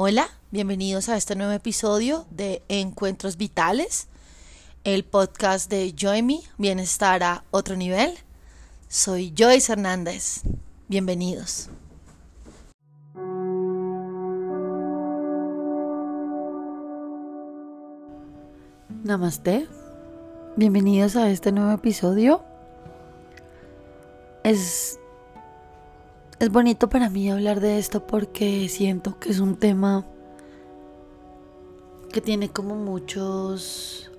Hola, bienvenidos a este nuevo episodio de Encuentros Vitales, el podcast de Joy Bienestar a otro nivel. Soy Joyce Hernández. Bienvenidos. Namaste. Bienvenidos a este nuevo episodio. Es es bonito para mí hablar de esto porque siento que es un tema que tiene como muchos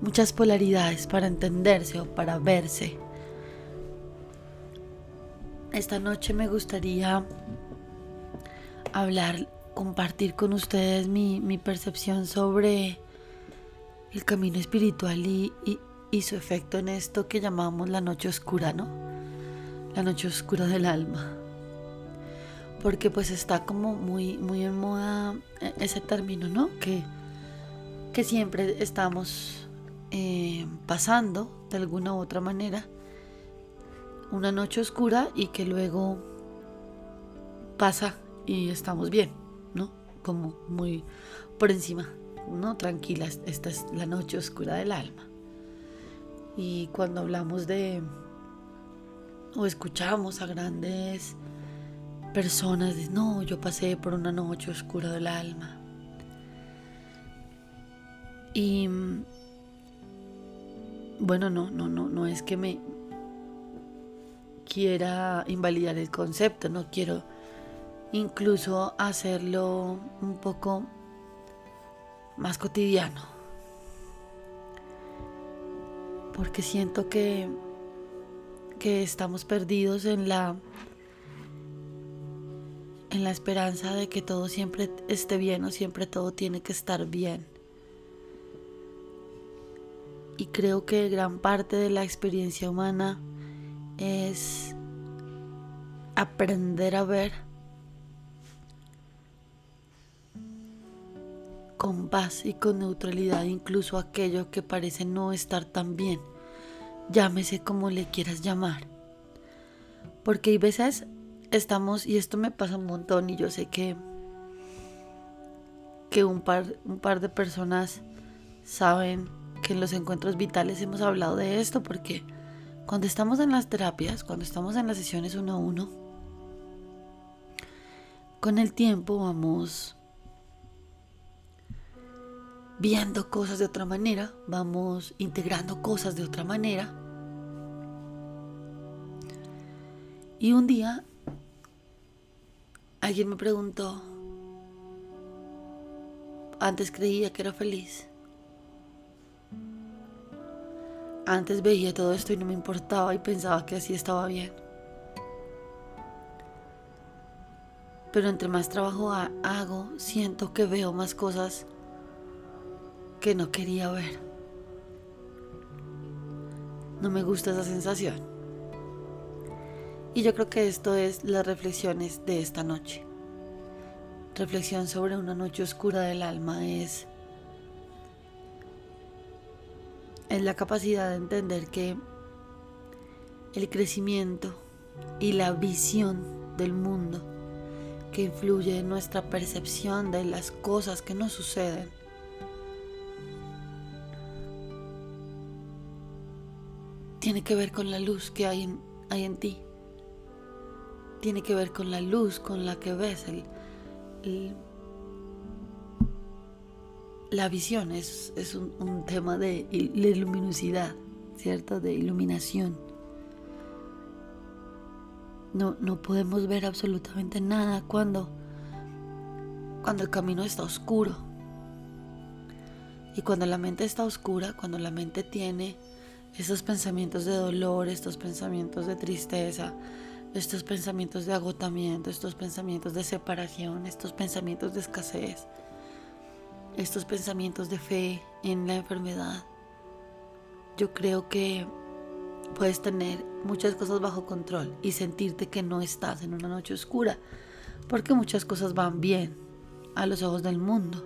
muchas polaridades para entenderse o para verse. Esta noche me gustaría hablar, compartir con ustedes mi, percepción sobre el camino espiritual y, y su efecto en esto que llamamos la noche oscura, ¿no? La noche oscura del alma. Porque pues está como muy, muy en moda e, ese término, ¿no? Que, que siempre estamos eh, pasando de alguna u otra manera una noche oscura y que luego pasa y estamos bien, ¿no? Como muy por encima, ¿no? Tranquila, esta es la noche oscura del alma. Y cuando hablamos de o escuchamos a grandes personas de no, yo pasé por una noche oscura del alma. Y bueno, no, no, no, no es que me quiera invalidar el concepto, no quiero incluso hacerlo un poco más cotidiano. Porque siento que que estamos perdidos en la en la esperanza de que todo siempre esté bien o siempre todo tiene que estar bien. Y creo que gran parte de la experiencia humana es aprender a ver con paz y con neutralidad incluso aquello que parece no estar tan bien llámese como le quieras llamar. Porque hay veces estamos, y esto me pasa un montón, y yo sé que, que un, par, un par de personas saben que en los encuentros vitales hemos hablado de esto, porque cuando estamos en las terapias, cuando estamos en las sesiones uno a uno, con el tiempo vamos viendo cosas de otra manera, vamos integrando cosas de otra manera Y un día alguien me preguntó, antes creía que era feliz. Antes veía todo esto y no me importaba y pensaba que así estaba bien. Pero entre más trabajo hago, siento que veo más cosas que no quería ver. No me gusta esa sensación. Y yo creo que esto es las reflexiones de esta noche. Reflexión sobre una noche oscura del alma es, es la capacidad de entender que el crecimiento y la visión del mundo que influye en nuestra percepción de las cosas que nos suceden tiene que ver con la luz que hay en, hay en ti tiene que ver con la luz con la que ves la visión es, un, tema de, luminosidad, ¿cierto? De iluminación. No, no podemos ver absolutamente nada cuando, cuando el camino está oscuro. Y cuando la mente está oscura, cuando la mente tiene esos pensamientos de dolor, estos pensamientos de tristeza, estos pensamientos de agotamiento, estos pensamientos de separación, estos pensamientos de escasez, estos pensamientos de fe en la enfermedad. Yo creo que puedes tener muchas cosas bajo control y sentirte que no estás en una noche oscura, porque muchas cosas van bien a los ojos del mundo.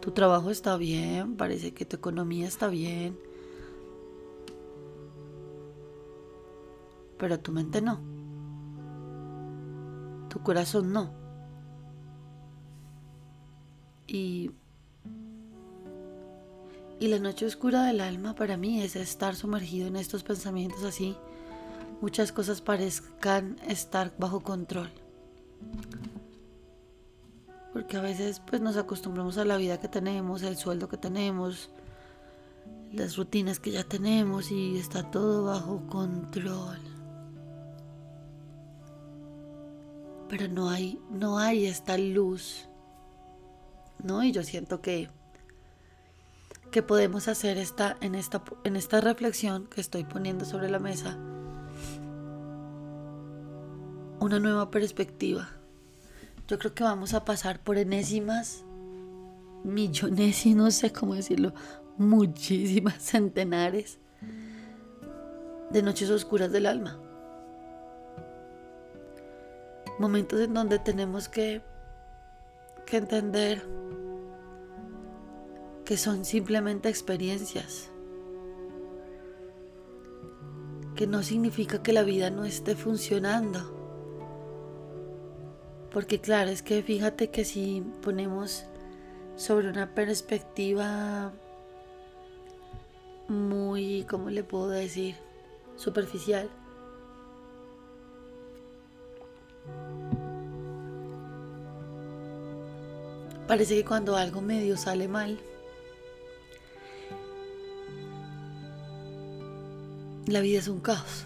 Tu trabajo está bien, parece que tu economía está bien, pero tu mente no tu corazón no. Y, y la noche oscura del alma para mí es estar sumergido en estos pensamientos así. Muchas cosas parezcan estar bajo control. Porque a veces pues nos acostumbramos a la vida que tenemos, el sueldo que tenemos, las rutinas que ya tenemos y está todo bajo control. Pero no hay no hay esta luz. ¿No? Y yo siento que que podemos hacer esta en esta en esta reflexión que estoy poniendo sobre la mesa una nueva perspectiva yo creo que vamos a pasar por enésimas, millones y no sé cómo decirlo, muchísimas centenares de noches oscuras del alma. Momentos en donde tenemos que, que entender que son simplemente experiencias. Que no significa que la vida no esté funcionando porque claro, es que fíjate que si ponemos sobre una perspectiva muy, ¿cómo le puedo decir? Superficial. Parece que cuando algo medio sale mal, la vida es un caos,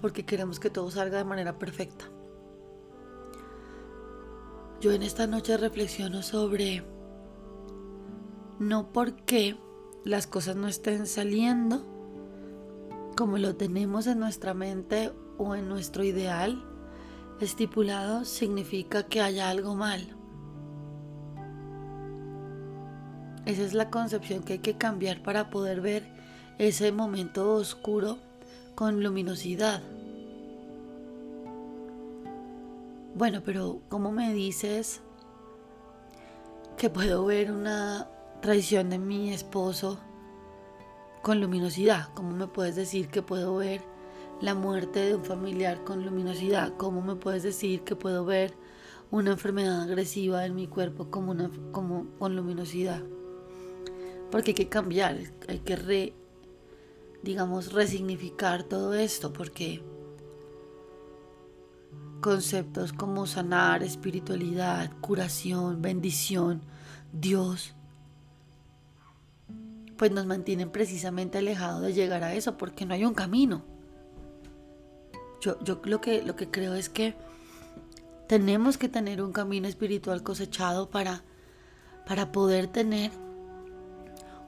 porque queremos que todo salga de manera perfecta. Yo en esta noche reflexiono sobre no porque las cosas no estén saliendo como lo tenemos en nuestra mente o en nuestro ideal estipulado, significa que haya algo mal. Esa es la concepción que hay que cambiar para poder ver ese momento oscuro con luminosidad. Bueno, pero ¿cómo me dices que puedo ver una traición de mi esposo con luminosidad? ¿Cómo me puedes decir que puedo ver la muerte de un familiar con luminosidad? ¿Cómo me puedes decir que puedo ver una enfermedad agresiva en mi cuerpo como una, como, con luminosidad? Porque hay que cambiar, hay que re, digamos, resignificar todo esto, porque conceptos como sanar, espiritualidad, curación, bendición, Dios, pues nos mantienen precisamente alejados de llegar a eso porque no hay un camino. Yo, yo lo, que, lo que creo es que tenemos que tener un camino espiritual cosechado para, para poder tener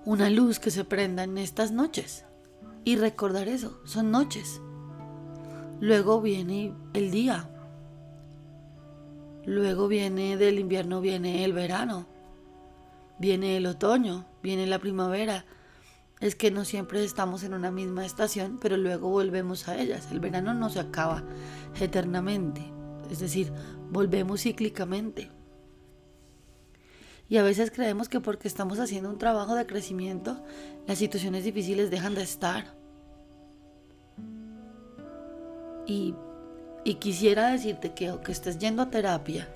una luz que se prenda en estas noches. Y recordar eso, son noches. Luego viene el día, Luego viene del invierno, viene el verano, viene el otoño, viene la primavera. Es que no siempre estamos en una misma estación, pero luego volvemos a ellas. El verano no se acaba eternamente, es decir, volvemos cíclicamente. Y a veces creemos que porque estamos haciendo un trabajo de crecimiento, las situaciones difíciles dejan de estar. Y quisiera decirte que que estés yendo a terapia,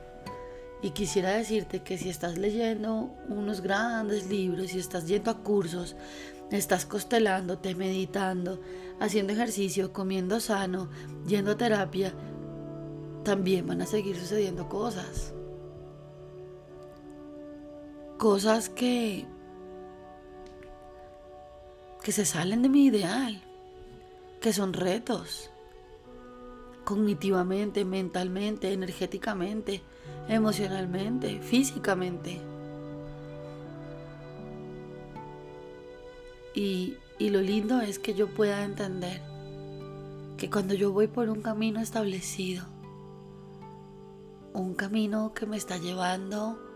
y quisiera decirte que si estás leyendo unos grandes libros, si estás yendo a cursos, estás constelándote, meditando, haciendo ejercicio, comiendo sano, yendo a terapia, también van a seguir sucediendo cosas. Cosas que que se salen de mi ideal, que son retos cognitivamente, mentalmente, energéticamente, emocionalmente, físicamente. Y, y, lo lindo es que yo pueda entender que cuando yo voy por un camino establecido, un camino que me está llevando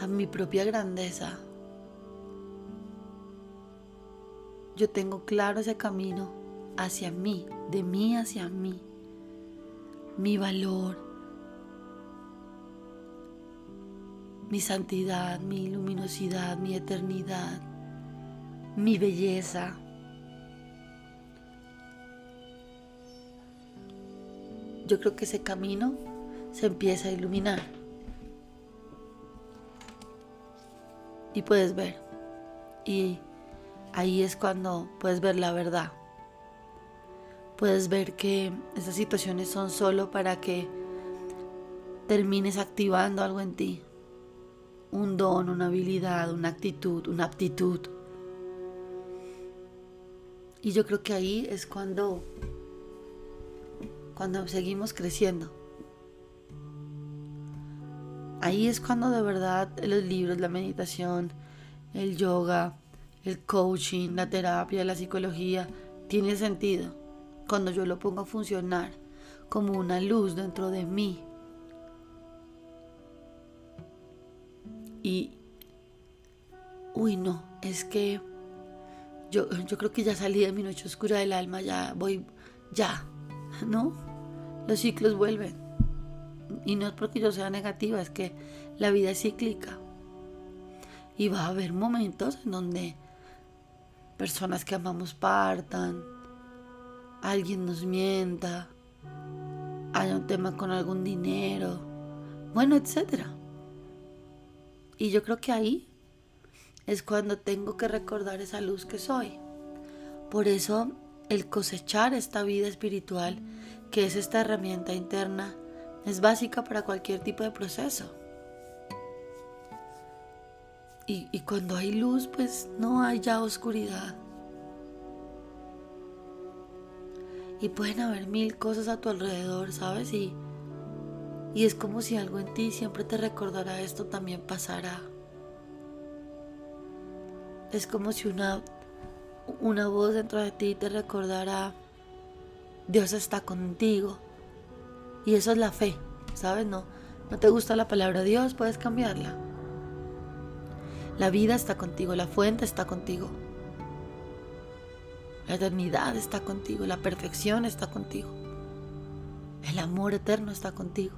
a mi propia grandeza, yo tengo claro ese camino hacia mí, de mí hacia mí mi valor, mi santidad, mi luminosidad, mi eternidad, mi belleza. Yo creo que ese camino se empieza a iluminar. Y puedes ver. Y ahí es cuando puedes ver la verdad. Puedes ver que esas situaciones son solo para que termines activando algo en ti. Un don, una habilidad, una actitud, una aptitud. Y yo creo que ahí es cuando cuando seguimos creciendo. Ahí es cuando de verdad los libros, la meditación, el yoga, el coaching, la terapia, la psicología, tiene sentido. Cuando yo lo pongo a funcionar como una luz dentro de mí. Y, uy, no, es que yo, yo creo que ya salí de mi noche oscura del alma, ya voy, ya, ¿no? Los ciclos vuelven. Y no es porque yo sea negativa, es que la vida es cíclica. Y va a haber momentos en donde personas que amamos partan, alguien nos mienta, haya un tema con algún dinero, bueno, etc. Y yo creo que ahí es cuando tengo que recordar esa luz que soy. Por eso el cosechar esta vida espiritual, que es esta herramienta interna, es básica para cualquier tipo de proceso. Y, cuando hay luz, pues no hay ya oscuridad. Y pueden haber mil cosas a tu alrededor, ¿sabes? Y, y es como si algo en ti siempre te recordara esto también pasará. Es como si una, una voz dentro de ti te recordara, Dios está contigo. Y eso es la fe, ¿sabes? No, no te gusta la palabra Dios, puedes cambiarla. La vida está contigo, la fuente está contigo. La eternidad está contigo, la perfección está contigo. El amor eterno está contigo.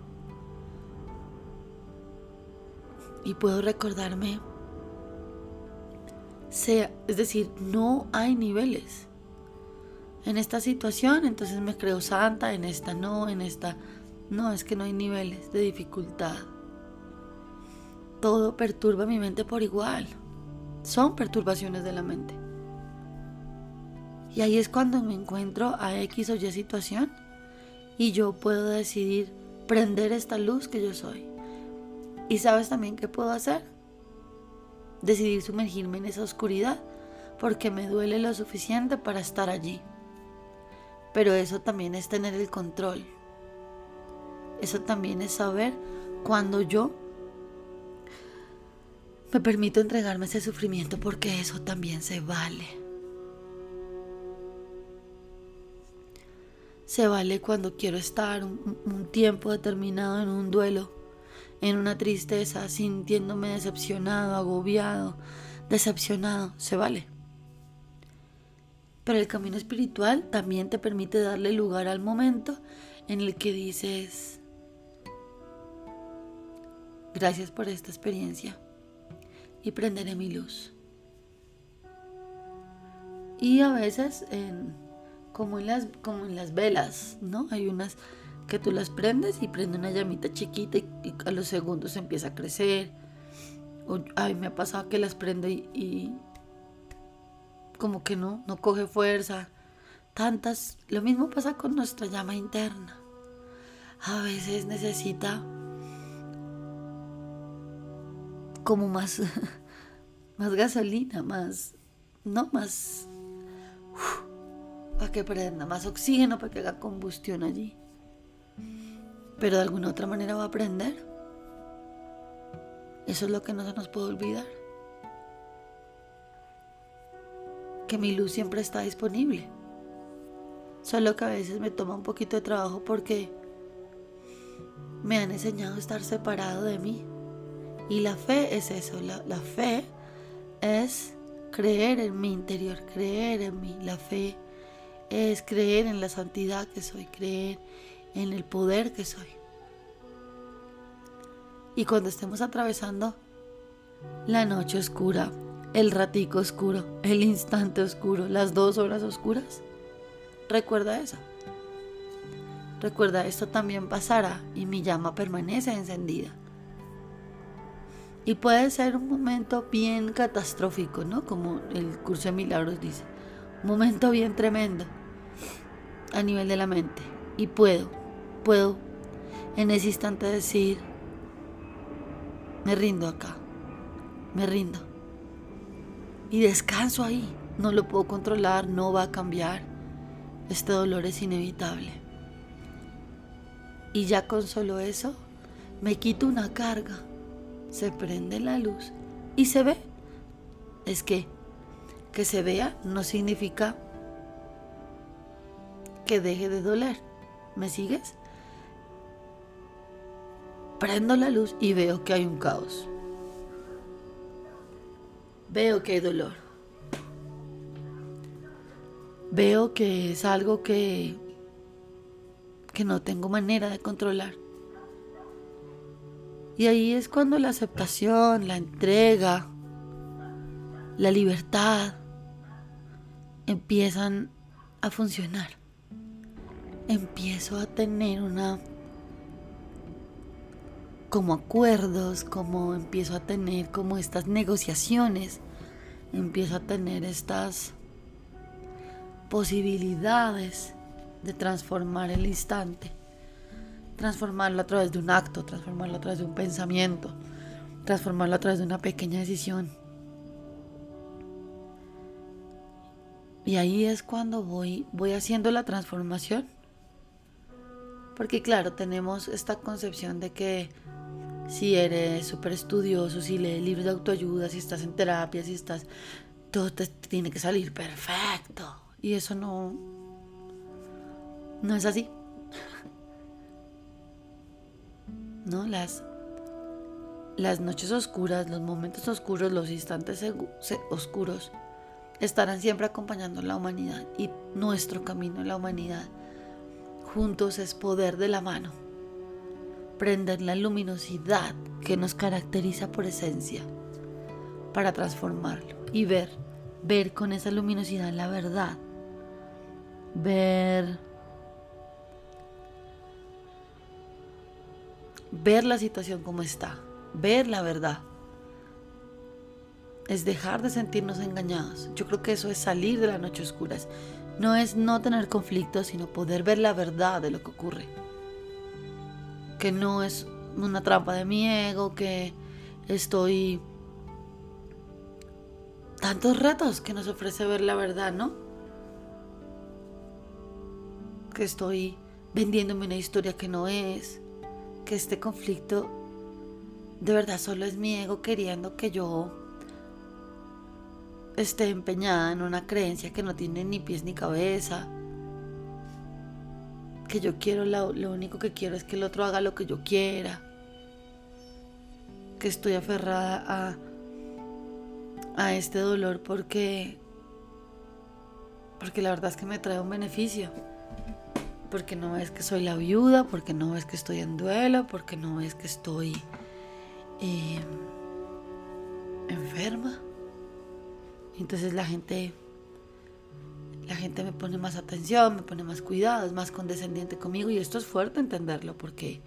Y puedo recordarme, sea, es decir, no hay niveles. En esta situación, entonces me creo santa, en esta no, en esta no, es que no hay niveles de dificultad. Todo perturba mi mente por igual. Son perturbaciones de la mente. Y ahí es cuando me encuentro a X o Y situación y yo puedo decidir prender esta luz que yo soy. ¿Y sabes también qué puedo hacer? Decidir sumergirme en esa oscuridad porque me duele lo suficiente para estar allí. Pero eso también es tener el control. Eso también es saber cuando yo me permito entregarme ese sufrimiento porque eso también se vale. Se vale cuando quiero estar un, tiempo determinado en un duelo, en una tristeza, sintiéndome decepcionado, agobiado, decepcionado. Se vale. Pero el camino espiritual también te permite darle lugar al momento en el que dices, Gracias por esta experiencia y prenderé mi luz. Y a veces, como, en las, como en las velas, ¿no? Hay unas que tú las prendes y prende una llamita chiquita y, a los segundos empieza a crecer. O, ay, me ha pasado que las prendo y, y como que no, no coge fuerza. Tantas, lo mismo pasa con nuestra llama interna. A veces necesita como más, más gasolina, más, no más, para que prenda, más oxígeno para que haga combustión allí. Pero de alguna otra manera va a prender. Eso es lo que no se nos puede olvidar. Que mi luz siempre está disponible. Solo que a veces me toma un poquito de trabajo porque me han enseñado a estar separado de mí. Y la fe es eso, la, fe es creer en mi interior, creer en mí. La fe es creer en la santidad que soy, creer en el poder que soy. Y cuando estemos atravesando la noche oscura, el ratico oscuro, el instante oscuro, las dos horas oscuras, recuerda eso. Recuerda, esto también pasará y mi llama permanece encendida. Y puede ser un momento bien catastrófico, ¿no? Como el curso de milagros dice. Un momento bien tremendo a nivel de la mente. Y puedo, puedo en ese instante decir, me rindo acá, me rindo. Y descanso ahí. No lo puedo controlar, no va a cambiar. Este dolor es inevitable. Y ya con solo eso, me quito una carga se prende la luz y se ve. Es que que se vea no significa que deje de doler. ¿Me sigues? Prendo la luz y veo que hay un caos. Veo que hay dolor. Veo que es algo que que no tengo manera de controlar. Y ahí es cuando la aceptación, la entrega, la libertad empiezan a funcionar. Empiezo a tener una como acuerdos, como empiezo a tener como estas negociaciones, empiezo a tener estas posibilidades de transformar el instante transformarlo a través de un acto, transformarlo a través de un pensamiento, transformarlo a través de una pequeña decisión. Y ahí es cuando voy, voy haciendo la transformación. Porque claro, tenemos esta concepción de que si eres súper estudioso, si lees libros de autoayuda, si estás en terapia, si estás... Todo te tiene que salir perfecto. Y eso no... No es así. ¿No? Las, las noches oscuras, los momentos oscuros, los instantes oscuros estarán siempre acompañando a la humanidad y nuestro camino en la humanidad juntos es poder de la mano, prender la luminosidad que nos caracteriza por esencia para transformarlo y ver, ver con esa luminosidad la verdad, ver ver la situación como está, ver la verdad. Es dejar de sentirnos engañados. Yo creo que eso es salir de la noche oscura. No es no tener conflictos, sino poder ver la verdad de lo que ocurre. Que no es una trampa de mi ego, que estoy... Tantos retos que nos ofrece ver la verdad, ¿no? Que estoy vendiéndome una historia que no es, que este conflicto de verdad solo es mi ego queriendo que yo esté empeñada en una creencia que no tiene ni pies ni cabeza. Que yo quiero, lo, único que quiero es que el otro haga lo que yo quiera. Que estoy aferrada a, a este dolor porque, porque la verdad es que me trae un beneficio porque no ves que soy la viuda, porque no ves que estoy en duelo, porque no ves que estoy em, enferma. Entonces la gente, la gente me pone más atención, me pone más cuidado, es más condescendiente conmigo y esto es fuerte entenderlo porque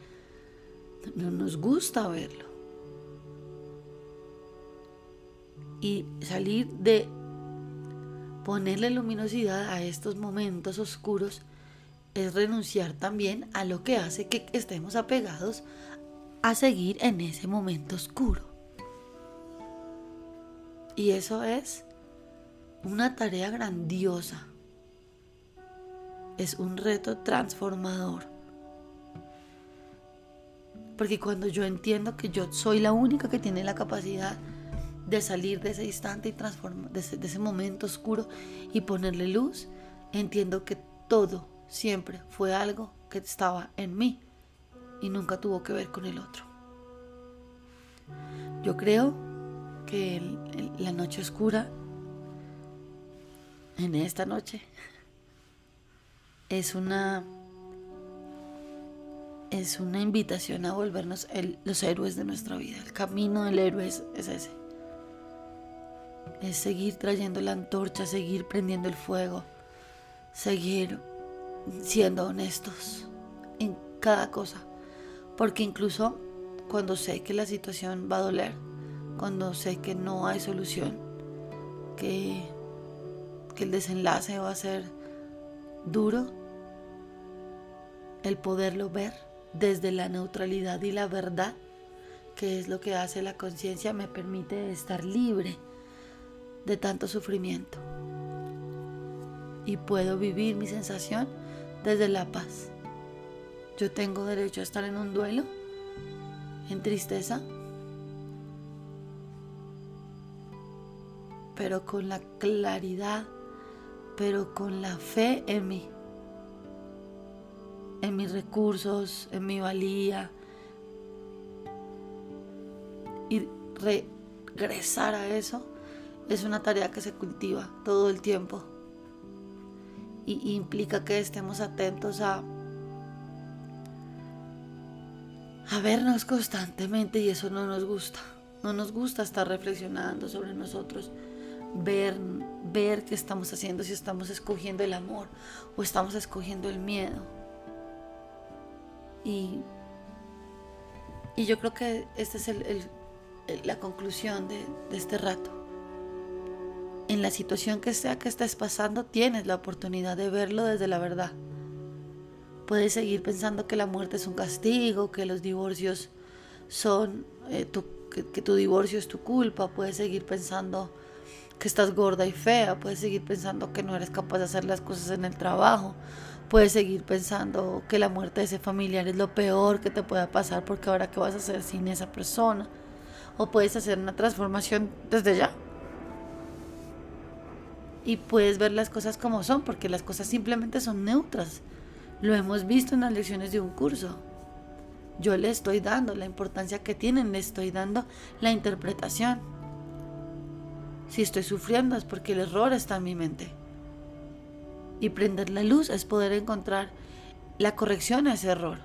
no nos gusta verlo. Y salir de ponerle luminosidad a estos momentos oscuros es renunciar también a lo que hace que estemos apegados a seguir en ese momento oscuro. Y eso es una tarea grandiosa. Es un reto transformador. Porque cuando yo entiendo que yo soy la única que tiene la capacidad de salir de ese instante y transformar, de ese momento oscuro y ponerle luz, entiendo que todo siempre fue algo que estaba en mí y nunca tuvo que ver con el otro. Yo creo que la noche oscura, en esta noche, es una es una invitación a volvernos los héroes de nuestra vida. El camino del héroe es, es, ese. Es seguir trayendo la antorcha, seguir prendiendo el fuego, seguir siendo honestos en cada cosa. Porque incluso cuando sé que la situación va a doler, cuando sé que no hay solución, que, que el desenlace va a ser duro, el poderlo ver desde la neutralidad y la verdad, que es lo que hace la conciencia, me permite estar libre de tanto sufrimiento. Y puedo vivir mi sensación desde la paz. Yo tengo derecho a estar en un duelo, en tristeza, pero con la claridad, pero con la fe en mí, en mis recursos, en mi valía. Y regresar a eso es una tarea que se cultiva todo el tiempo y implica que estemos atentos a vernos constantemente y eso no nos gusta. No nos gusta estar reflexionando sobre nosotros, ver, ver qué estamos haciendo, si estamos escogiendo el amor o estamos escogiendo el miedo. Y, y yo creo que esta es la conclusión de este rato. En la situación que sea que estés pasando, tienes la oportunidad de verlo desde la verdad. Puedes seguir pensando que la muerte es un castigo, que los divorcios son, eh, que, tu divorcio es tu culpa, puedes seguir pensando que estás gorda y fea, puedes seguir pensando que no eres capaz de hacer las cosas en el trabajo, puedes seguir pensando que la muerte de ese familiar es lo peor que te pueda pasar porque ahora qué vas a hacer sin esa persona, o puedes hacer una transformación desde ya. Y puedes ver las cosas como son, porque las cosas simplemente son neutras. Lo hemos visto en las lecciones de un curso. Yo le estoy dando la importancia que tienen, le estoy dando la interpretación. Si estoy sufriendo es porque el error está en mi mente. Y prender la luz es poder encontrar la corrección a ese error.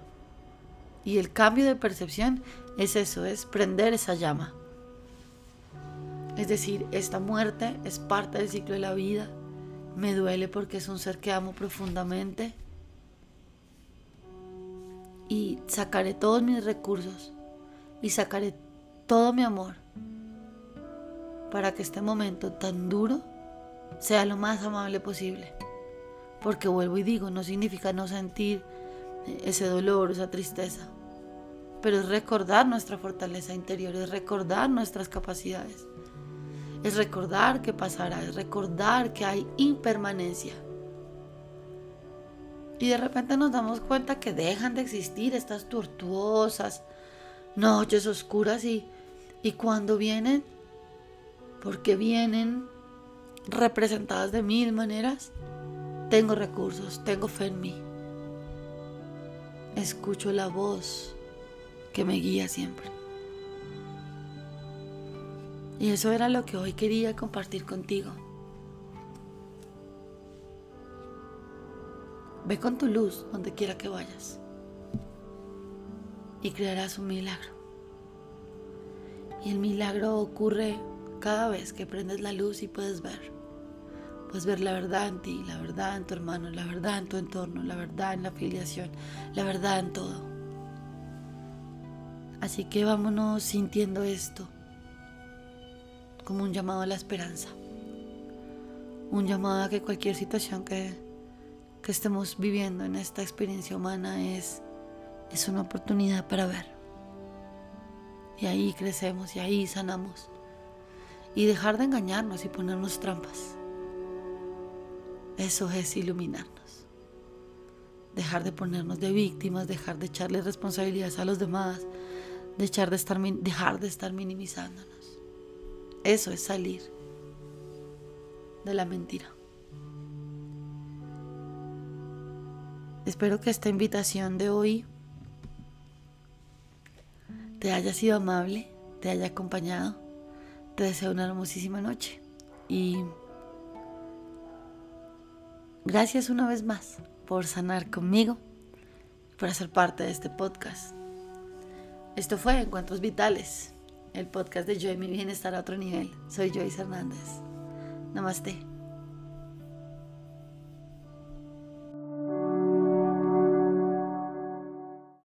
Y el cambio de percepción es eso, es prender esa llama. Es decir, esta muerte es parte del ciclo de la vida. Me duele porque es un ser que amo profundamente y sacaré todos mis recursos y sacaré todo mi amor para que este momento tan duro sea lo más amable posible. Porque vuelvo y digo, no significa no sentir ese dolor, esa tristeza, pero es recordar nuestra fortaleza interior, es recordar nuestras capacidades, es recordar que pasará, es recordar que hay impermanencia y de repente nos damos cuenta que dejan de existir estas tortuosas noches oscuras y, y cuando vienen, porque vienen representadas de mil maneras, tengo recursos, tengo fe en mí. Escucho la voz que me guía siempre. Y eso era lo que hoy quería compartir contigo. Ve con tu luz donde quiera que vayas y crearás un milagro. Y el milagro ocurre cada vez que prendes la luz y puedes ver. Puedes ver la verdad en ti, la verdad en tu hermano, la verdad en tu entorno, la verdad en la afiliación, la verdad en todo. Así que vámonos sintiendo esto como un llamado a la esperanza. Un llamado a que cualquier situación que que estemos viviendo en esta experiencia humana es, es una oportunidad para ver. Y ahí crecemos y ahí sanamos. Y dejar de engañarnos y ponernos trampas. Eso es iluminarnos. Dejar de ponernos de víctimas, dejar de echarle responsabilidades a los demás, de estar, dejar de estar minimizándonos. Eso es salir de la mentira. Espero que esta invitación de hoy te haya sido amable, te haya acompañado. Te deseo una hermosísima noche y gracias una vez más por sanar conmigo, por hacer parte de este podcast. Esto fue Encuentros Vitales, el podcast de Yo y mi bienestar a otro nivel. Soy Joyce Hernández. Namaste.